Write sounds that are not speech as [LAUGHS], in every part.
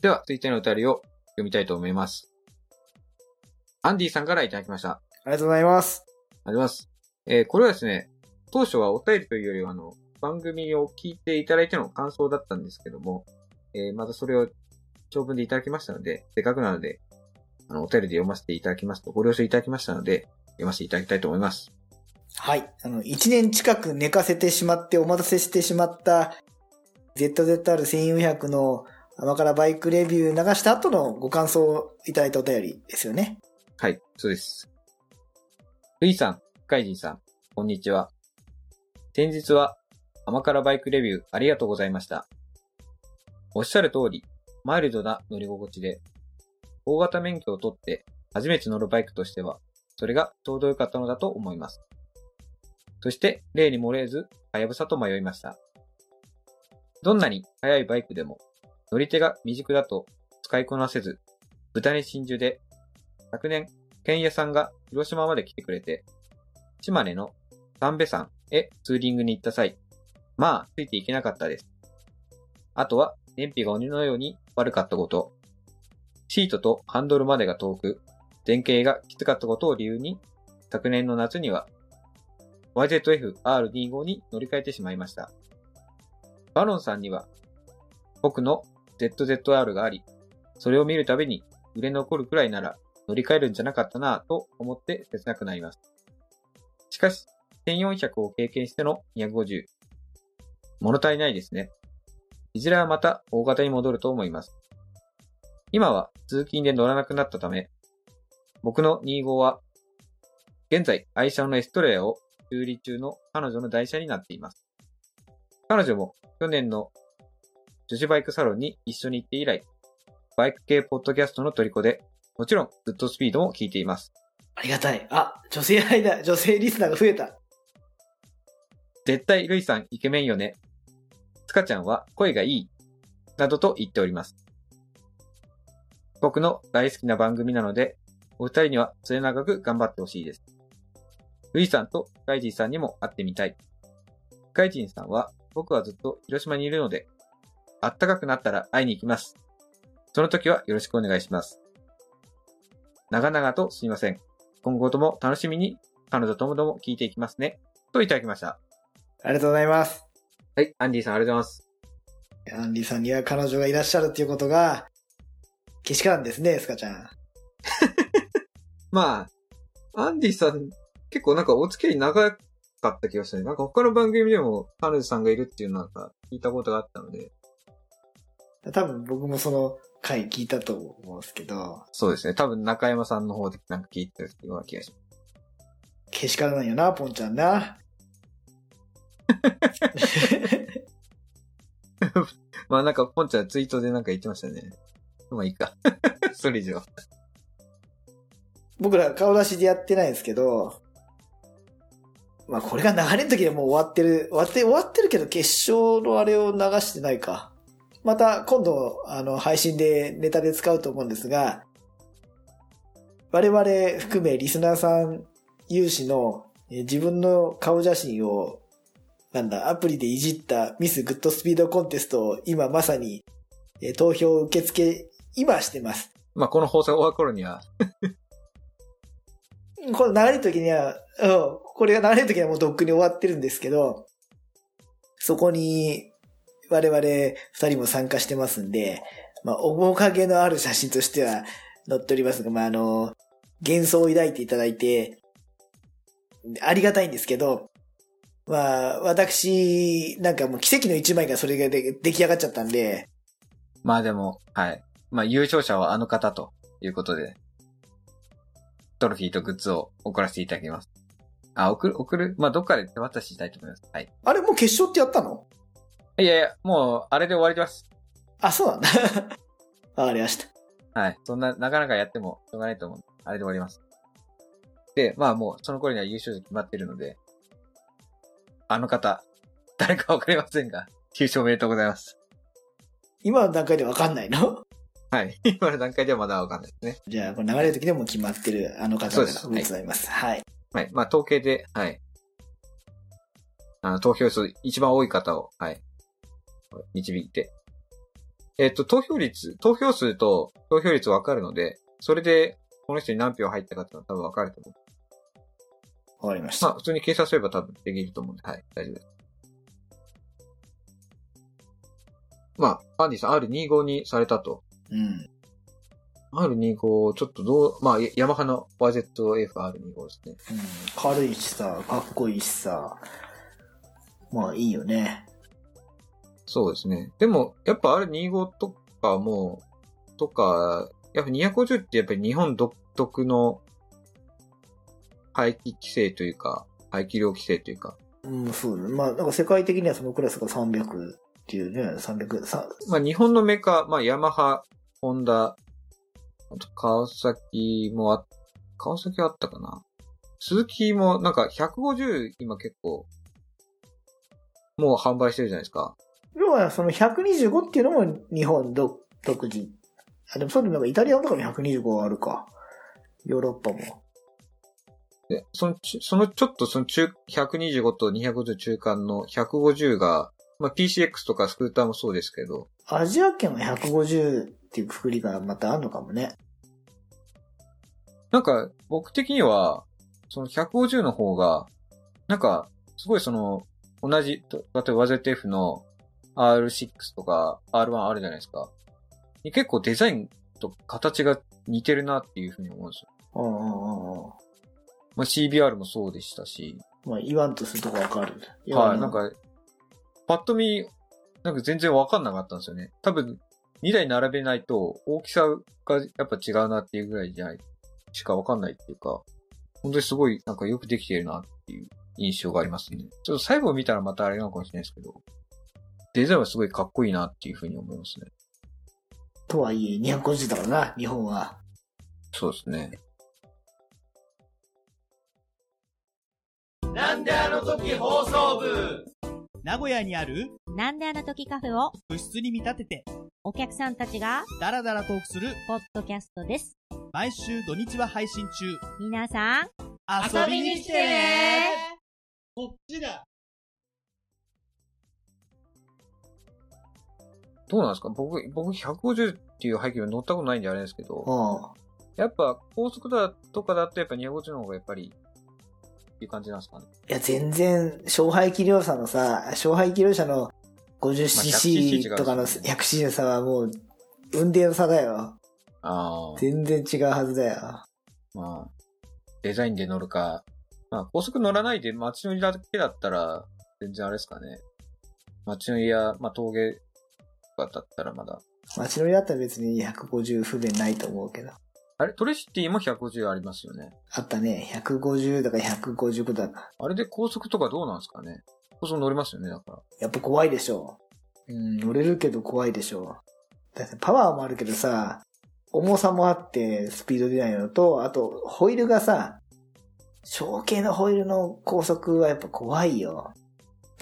では、続いてのお便りを読みたいと思います。アンディさんからいただきました。あありがとうございます。りがとうございます。えーこれはですね、当初はお便りというよりは、あの、番組を聞いていただいての感想だったんですけども、えーまたそれを長文でいただきましたので、せっかくなので、あの、お便りで読ませていただきますと、ご了承いただきましたので、読ませていただきたいと思います。はい。あの、一年近く寝かせてしまってお待たせしてしまった ZZR1400 の甘辛バイクレビュー流した後のご感想をいただいたお便りですよね。はい、そうです。ルイさん、カイジンさん、こんにちは。先日は甘辛バイクレビューありがとうございました。おっしゃる通り、マイルドな乗り心地で、大型免許を取って初めて乗るバイクとしては、それがちょうど良かったのだと思います。そして、例に漏れず、はやぶさと迷いました。どんなに速いバイクでも、乗り手が未熟だと使いこなせず、豚に真珠で昨年、ケンヤさんが広島まで来てくれて、島根の三瓶山へツーリングに行った際、まあ、ついていけなかったです。あとは、燃費が鬼のように悪かったこと、シートとハンドルまでが遠く、前傾がきつかったことを理由に、昨年の夏には YZF-R25 に乗り換えてしまいました。バロンさんには、僕の ZZR があり、それを見るたびに売れ残るくらいなら乗り換えるんじゃなかったなぁと思って切なくなります。しかし、1400を経験しての250。物足りないですね。いずれはまた大型に戻ると思います。今は通勤で乗らなくなったため、僕の25は、現在愛車のエストレアを修理中の彼女の台車になっています。彼女も去年の女子バイクサロンに一緒に行って以来、バイク系ポッドキャストの虜で、もちろん、グッドスピードも聞いています。ありがたい。あ、女性間、女性リスナーが増えた。絶対、ルイさんイケメンよね。つかちゃんは声がいい。などと言っております。僕の大好きな番組なので、お二人には末永く頑張ってほしいです。ルイさんとカイジンさんにも会ってみたい。カイジンさんは僕はずっと広島にいるので、あったかくなったら会いに行きます。その時はよろしくお願いします。長々とすいません。今後とも楽しみに彼女ともども聞いていきますね。といただきました。ありがとうございます。はい、アンディさんありがとうございます。アンディさんには彼女がいらっしゃるっていうことが、けしからんですね、スカちゃん。[LAUGHS] まあ、アンディさん、結構なんかお付き合い長かった気がする。なんか他の番組でも彼女さんがいるっていうのなんか聞いたことがあったので。多分僕もその回聞いたと思うんですけど、そうですね。多分中山さんの方でなんか聞いてたような気がします。けしからんよな、ポンちゃんな。[LAUGHS] まあなんかポンちゃんツイートでなんか言ってましたね。まあいいか。[LAUGHS] それ以上。僕ら顔出しでやってないんですけど、まあこれが流れの時でもう終わってる、終わって、終わってるけど決勝のあれを流してないか。また今度、あの、配信でネタで使うと思うんですが、我々含めリスナーさん有志のえー自分の顔写真を、なんだ、アプリでいじったミスグッドスピードコンテストを今まさにえー投票受付、今してます。まあこの放送が終わる頃には、[LAUGHS] この流れる時には、うん、これが流れる時にはもうとっくに終わってるんですけど、そこに我々二人も参加してますんで、まあ、面影のある写真としては載っておりますが、まあ、あの、幻想を抱いていただいて、ありがたいんですけど、まあ、私、なんかもう奇跡の一枚がそれがで出来上がっちゃったんで、まあでも、はい。まあ優勝者はあの方ということで、トロフィーとグッズを送らせていただきます。あ、送る、送る？まあどっかで手渡ししたいと思います。はい。あれもう決勝ってやったの？いやいや、もう、あれで終わります。あ、そうなんだ。[LAUGHS] わかりました。はい。そんな、なかなかやってもしょうがないと思う。あれで終わります。で、まあもう、その頃には優勝者決まってるので、あの方、誰かわかりませんが、優勝おめでとうございます。今の段階でわかんないの？はい。[LAUGHS] 今の段階ではまだわかんないですね。じゃあ、これ流れる時でもう決まってるあの方からそうですございます。はい。はい。まあ、統計で、はい。あの、投票数一番多い方を、はい。導いて、えっ、と、投票率、投票数と投票率わかるので、それで、この人に何票入ったかっていうのは多分わかると思う。わかりました。まあ、普通に計算すれば多分できると思うんで、はい、大丈夫です。まあ、アンディさん R25 にされたと。うん。R25、ちょっとどう、まあ、ヤマハの YZF-R25 ですね。うん。軽いしさ、かっこいいしさ。まあいいよね。そうですね。でも、やっぱ R25 とかも、とか、やっぱ250ってやっぱり日本独特の排気規制というか、排気量規制というか、うん、そうだね。まあ、なんか世界的にはそのクラスが300っていうね、300、さまあ日本のメーカー、まあヤマハ、ホンダ、あと川崎もあ、川崎はあったかな。鈴木もなんか150今結構、もう販売してるじゃないですか。要はその125っていうのも日本独独自。あ、でもそうでもなんかイタリアとかも125あるか。ヨーロッパも。で、そのち、そのちょっとその中、125と250中間の150が、まあ PCX とかスクーターもそうですけど、アジア圏は150っていうくくりがまたあるのかもね。なんか僕的には、その150の方が、なんか、すごいその、同じ、と例えば ZF の R6 とか R1 あるじゃないですか。に結構デザインと形が似てるなっていうふうに思うんですよ。うんうんうんうん。まあ、CBR もそうでしたし、まあ言わんとするとこわかる。はい、なん、か、パッと見、なんか全然わかんなかったんですよね。多分、2台並べないと大きさがやっぱ違うなっていうぐらいじゃない、しかわかんないっていうか、本当にすごいなんかよくできてるなっていう印象がありますね。ちょっと最後見たらまたあれなのかもしれないですけど、デザインはすごいかっこいいなっていうふうに思いますね。とはいえ250だからな、日本は。そうですね。なんであの時放送部？名古屋にあるなんであの時カフェを部室に見立てて、お客さんたちがダラダラトークする、ポッドキャストです。毎週土日は配信中。皆さん、遊びに来てねこっちだどうなんですか？僕、僕150っていう背景に乗ったことないんであれですけど、うん。やっぱ高速だとかだとやっぱ250の方がやっぱり、っていう感じなんですかね？いや、全然、勝敗気量差のさ、勝敗気量差の 50cc とかの 100cc の差はもう、運転の差だよ。ああ。全然違うはずだよ。まあ、デザインで乗るか、まあ、高速乗らないで街乗りだけだったら、全然あれですかね。街乗りや、まあ、峠とかだったらまだ。街乗りだったら別に150不便ないと思うけど。あれ？トレシティも150ありますよね。あったね。150だか155だか。あれで高速とかどうなんですかね？高速乗りますよね、だから。やっぱ怖いでしょ。うん、乗れるけど怖いでしょ。だってパワーもあるけどさ、重さもあってスピード出ないのと、あと、ホイールがさ、小径のホイールの高速はやっぱ怖いよ。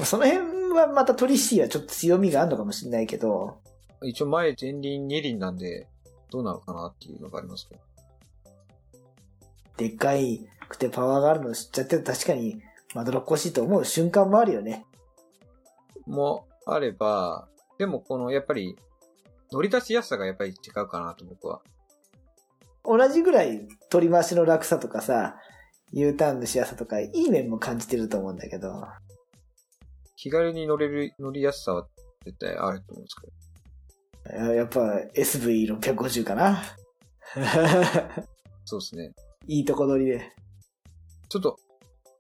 その辺はまたトリシーはちょっと強みがあるのかもしれないけど、一応前前輪二輪なんで、どうなのかなっていうのがありますけど。でっかいくてパワーがあるの知っちゃってると確かにまどろっこしいと思う瞬間もあるよね。もあれば、でもこのやっぱり、乗り出しやすさがやっぱり違うかなと僕は。同じぐらい取り回しの楽さとかさ、U ターンのしやすさとか、いい面も感じてると思うんだけど、気軽に乗れる、乗りやすさは絶対あると思うんですけど。ややっぱ SV650 かな。[LAUGHS] そうですね。いいとこ取りで。ちょっと、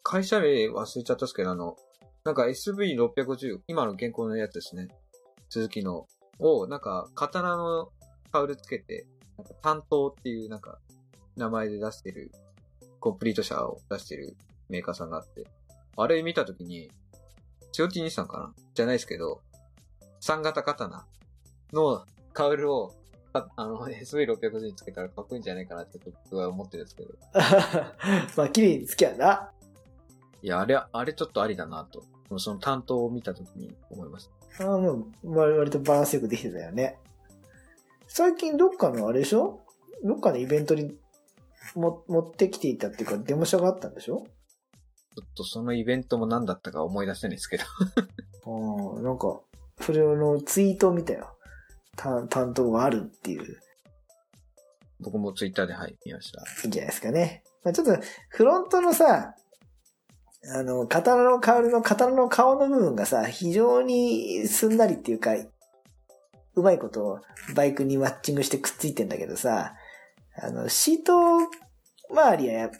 会社名忘れちゃったんですけど、あの、なんか SV650、今の現行のやつですね。鈴木の。を、なんか、刀のカウルつけて、なんか担当っていうなんか、名前で出してる、コンプリート車を出してるメーカーさんがあって、あれ見たときに、チオチニさんかな？じゃないですけど、3型刀のカウルを、ああの、SV650 につけたらかっこいいんじゃないかなって僕は思ってるんですけど。[LAUGHS] まあ、綺麗につきゃな。いや、あれ、あれちょっとありだなと。その担当を見たときに思いました。ああ、もう、割割とバランスよくできてたよね。最近どっかのあれでしょ？どっかのイベントにも持ってきていたっていうか、デモ車があったんでしょ？ちょっとそのイベントも何だったか思い出せないんですけど。ああ、なんか、それのツイートを見たよ。担担当があるっていう、僕もツイッターではい、見ました。いいんじゃないですかね。まあ、ちょっと、フロントのさ、あの、刀の代わりの刀の顔の部分がさ、非常にすんなりっていうか、うまいことバイクにマッチングしてくっついてんだけどさ、あの、シート周りはや、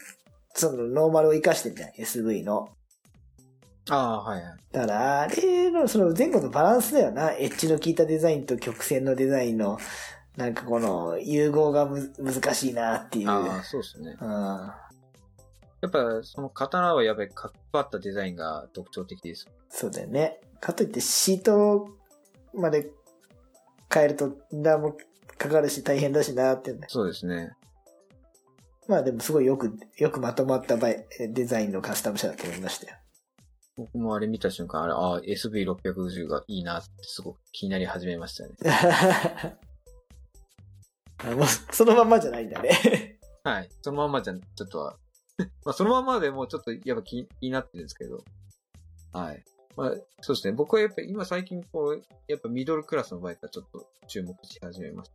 そのノーマルを活かしてんじゃん、SV の。ああ、はいはい。だから、あれの、その前後のバランスだよな。エッジの効いたデザインと曲線のデザインの、なんかこの、融合がむ難しいなっていう。ああ、そうですね。うんやっぱ、その刀はやっぱりかっこあったデザインが特徴的です。そうだよね。かといってシートまで変えると、何もかかるし大変だしなってね。そうですね。まあでもすごいよく、よくまとまったデザインのカスタム車だと思いましたよ。僕もあれ見た瞬間、あれ、ああ、SV650 がいいなってすごく気になり始めましたね。[LAUGHS] あもうそのまんまじゃないんだね。[LAUGHS] はい。そのまんまじゃ、ちょっとは、[LAUGHS] まあそのまんまでもうちょっとやっぱ気気になってるんですけど。はい。まあそうですね。僕はやっぱ今最近こう、やっぱミドルクラスのバイクはちょっと注目し始めまし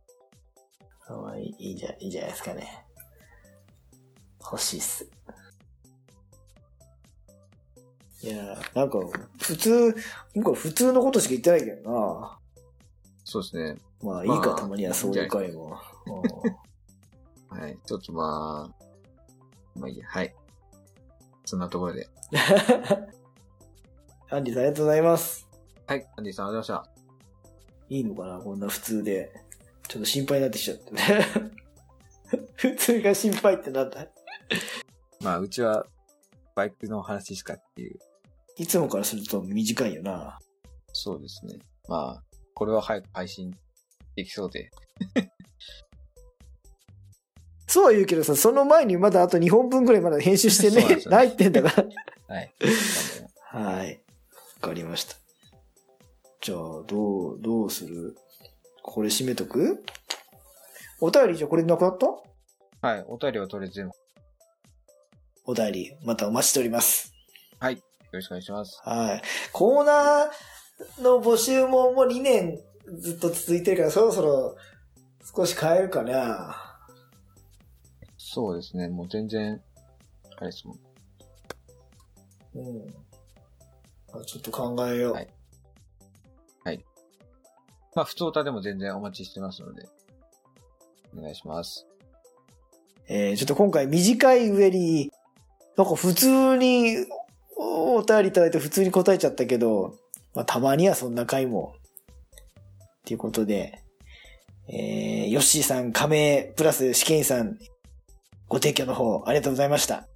まあいいいいじゃ、いいじゃないですかね。欲しいっす。いやーなんか、普通、僕は普通のことしか言ってないけどな。た。そうですね。まあいいか、まあたまにはそういう回も。う [LAUGHS] んはい。ちょっとまあ、まあいいや。はい。そんなところで。[LAUGHS] アンディさんありがとうございます。はい。アンディさんありがとうございましいいのかなこんな普通で。ちょっと心配になってきちゃってね。[LAUGHS] 普通が心配ってなんだた。[LAUGHS] まあ、うちは、バイクの話しかっていう。いつもからすると短いよな。そうですね。まあ、これは早く配信できそうで。[LAUGHS] そうは言うけどさ、その前にまだあと2本分ぐらいまだ編集してねなんです、[LAUGHS] よ入ってんだかはい。ら。はい。わかりました。じゃあ、どう、どうする？これ閉めとく？お便りじゃあこれなくなった？はい。お便りはとりあえず全部、よお便り、またお待ちしております。ろしくお願いします。はい。コーナーの募集ももう2年ずっと続いてるから、そろそろ少し変えるかな。そうですね。もう全然、あれですもん。うん。あちょっと考えよう。はいまあ、普通歌でも全然お待ちしてますので、お願いします。えー、ちょっと今回短い上に、なんか普通におお便りいただいて普通に答えちゃったけど、まあたまにはそんな回も。っていうことで、えー、ヨッシーさん、亀、プラス試験員さん、ご提供の方ありがとうございました。